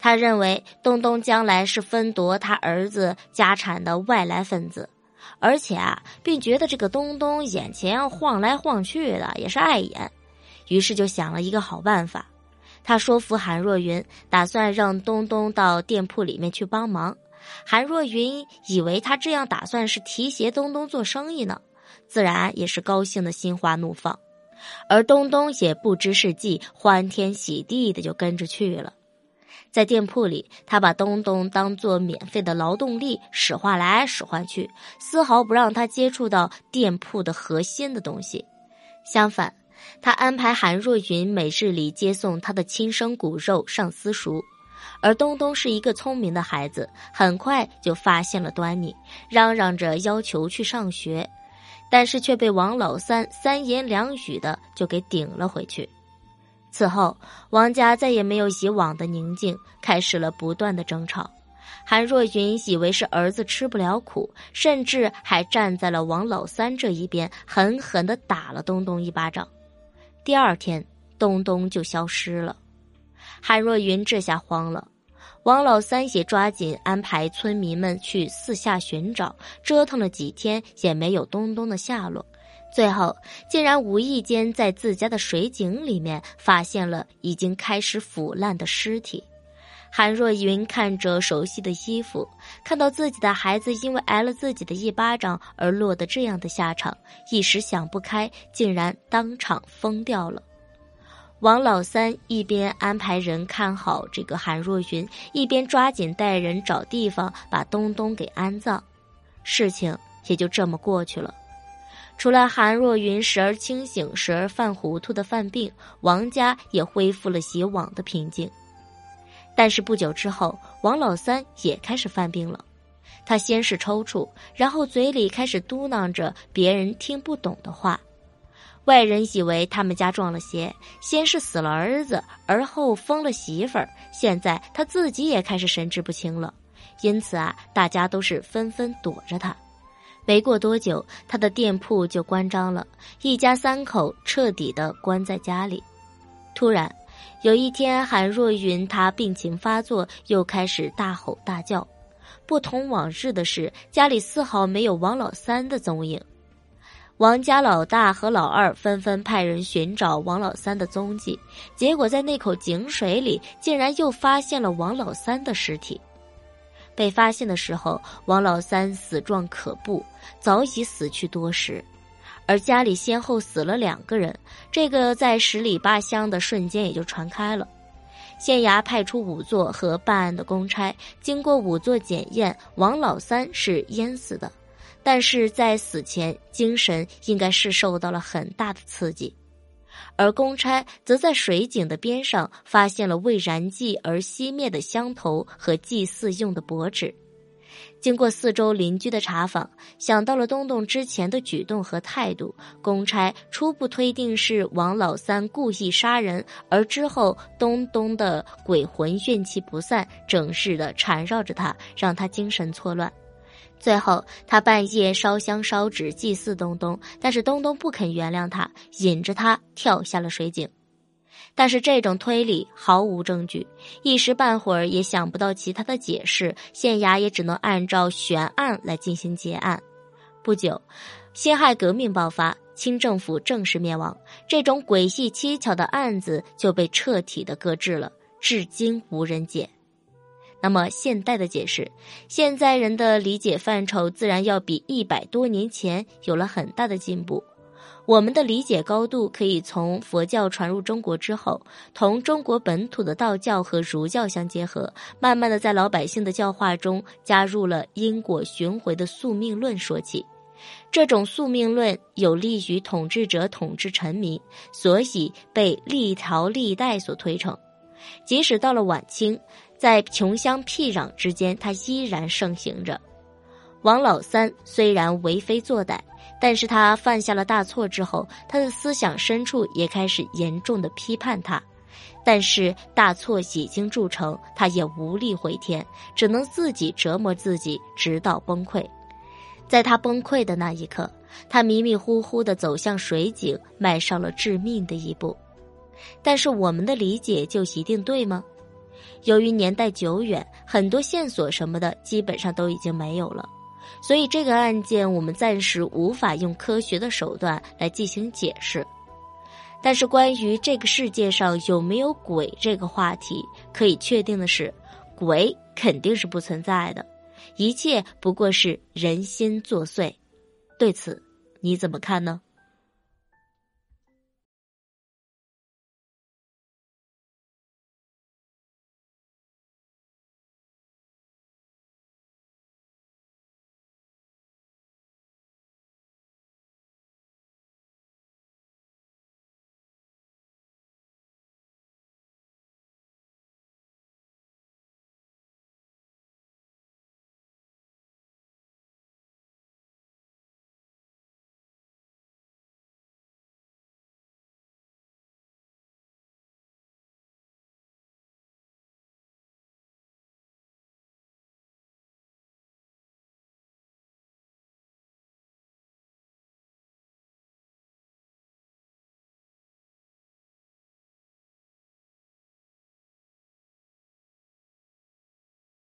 他认为东东将来是分夺他儿子家产的外来分子，而且啊，并觉得这个东东眼前晃来晃去的也是碍眼，于是就想了一个好办法。他说服韩若云，打算让东东到店铺里面去帮忙。韩若云以为他这样打算是提携东东做生意呢，自然也是高兴的心花怒放。而东东也不知是计，欢天喜地的就跟着去了。在店铺里，他把东东当做免费的劳动力使唤来使唤去，丝毫不让他接触到店铺的核心的东西。相反，他安排韩若云每日里接送他的亲生骨肉上私塾。而东东是一个聪明的孩子，很快就发现了端倪，嚷嚷着要求去上学，但是却被王老三三言两语的就给顶了回去。此后，王家再也没有以往的宁静，开始了不断的争吵。韩若云以为是儿子吃不了苦，甚至还站在了王老三这一边，狠狠的打了东东一巴掌。第二天，东东就消失了。韩若云这下慌了，王老三也抓紧安排村民们去四下寻找，折腾了几天也没有东东的下落。最后，竟然无意间在自家的水井里面发现了已经开始腐烂的尸体。韩若云看着熟悉的衣服，看到自己的孩子因为挨了自己的一巴掌而落得这样的下场，一时想不开，竟然当场疯掉了。王老三一边安排人看好这个韩若云，一边抓紧带人找地方把东东给安葬，事情也就这么过去了。除了韩若云时而清醒、时而犯糊涂的犯病，王家也恢复了以往的平静。但是不久之后，王老三也开始犯病了。他先是抽搐，然后嘴里开始嘟囔着别人听不懂的话。外人以为他们家撞了邪，先是死了儿子，而后疯了媳妇儿，现在他自己也开始神志不清了。因此啊，大家都是纷纷躲着他。没过多久，他的店铺就关张了，一家三口彻底的关在家里。突然，有一天，韩若云她病情发作，又开始大吼大叫。不同往日的是，家里丝毫没有王老三的踪影。王家老大和老二纷纷派人寻找王老三的踪迹，结果在那口井水里，竟然又发现了王老三的尸体。被发现的时候，王老三死状可怖，早已死去多时，而家里先后死了两个人，这个在十里八乡的瞬间也就传开了。县衙派出仵作和办案的公差，经过仵作检验，王老三是淹死的，但是在死前精神应该是受到了很大的刺激。而公差则在水井的边上发现了为燃祭而熄灭的香头和祭祀用的薄纸。经过四周邻居的查访，想到了东东之前的举动和态度，公差初步推定是王老三故意杀人，而之后东东的鬼魂怨气不散，整日的缠绕着他，让他精神错乱。最后，他半夜烧香烧纸祭祀东东，但是东东不肯原谅他，引着他跳下了水井。但是这种推理毫无证据，一时半会儿也想不到其他的解释，县衙也只能按照悬案来进行结案。不久，辛亥革命爆发，清政府正式灭亡，这种诡异蹊跷的案子就被彻底的搁置了，至今无人解。那么现代的解释，现在人的理解范畴自然要比一百多年前有了很大的进步。我们的理解高度可以从佛教传入中国之后，同中国本土的道教和儒教相结合，慢慢的在老百姓的教化中加入了因果循环的宿命论说起。这种宿命论有利于统治者统治臣民，所以被历朝历代所推崇。即使到了晚清。在穷乡僻壤之间，他依然盛行着。王老三虽然为非作歹，但是他犯下了大错之后，他的思想深处也开始严重的批判他。但是大错已经铸成，他也无力回天，只能自己折磨自己，直到崩溃。在他崩溃的那一刻，他迷迷糊糊的走向水井，迈上了致命的一步。但是我们的理解就一定对吗？由于年代久远，很多线索什么的基本上都已经没有了，所以这个案件我们暂时无法用科学的手段来进行解释。但是，关于这个世界上有没有鬼这个话题，可以确定的是，鬼肯定是不存在的，一切不过是人心作祟。对此，你怎么看呢？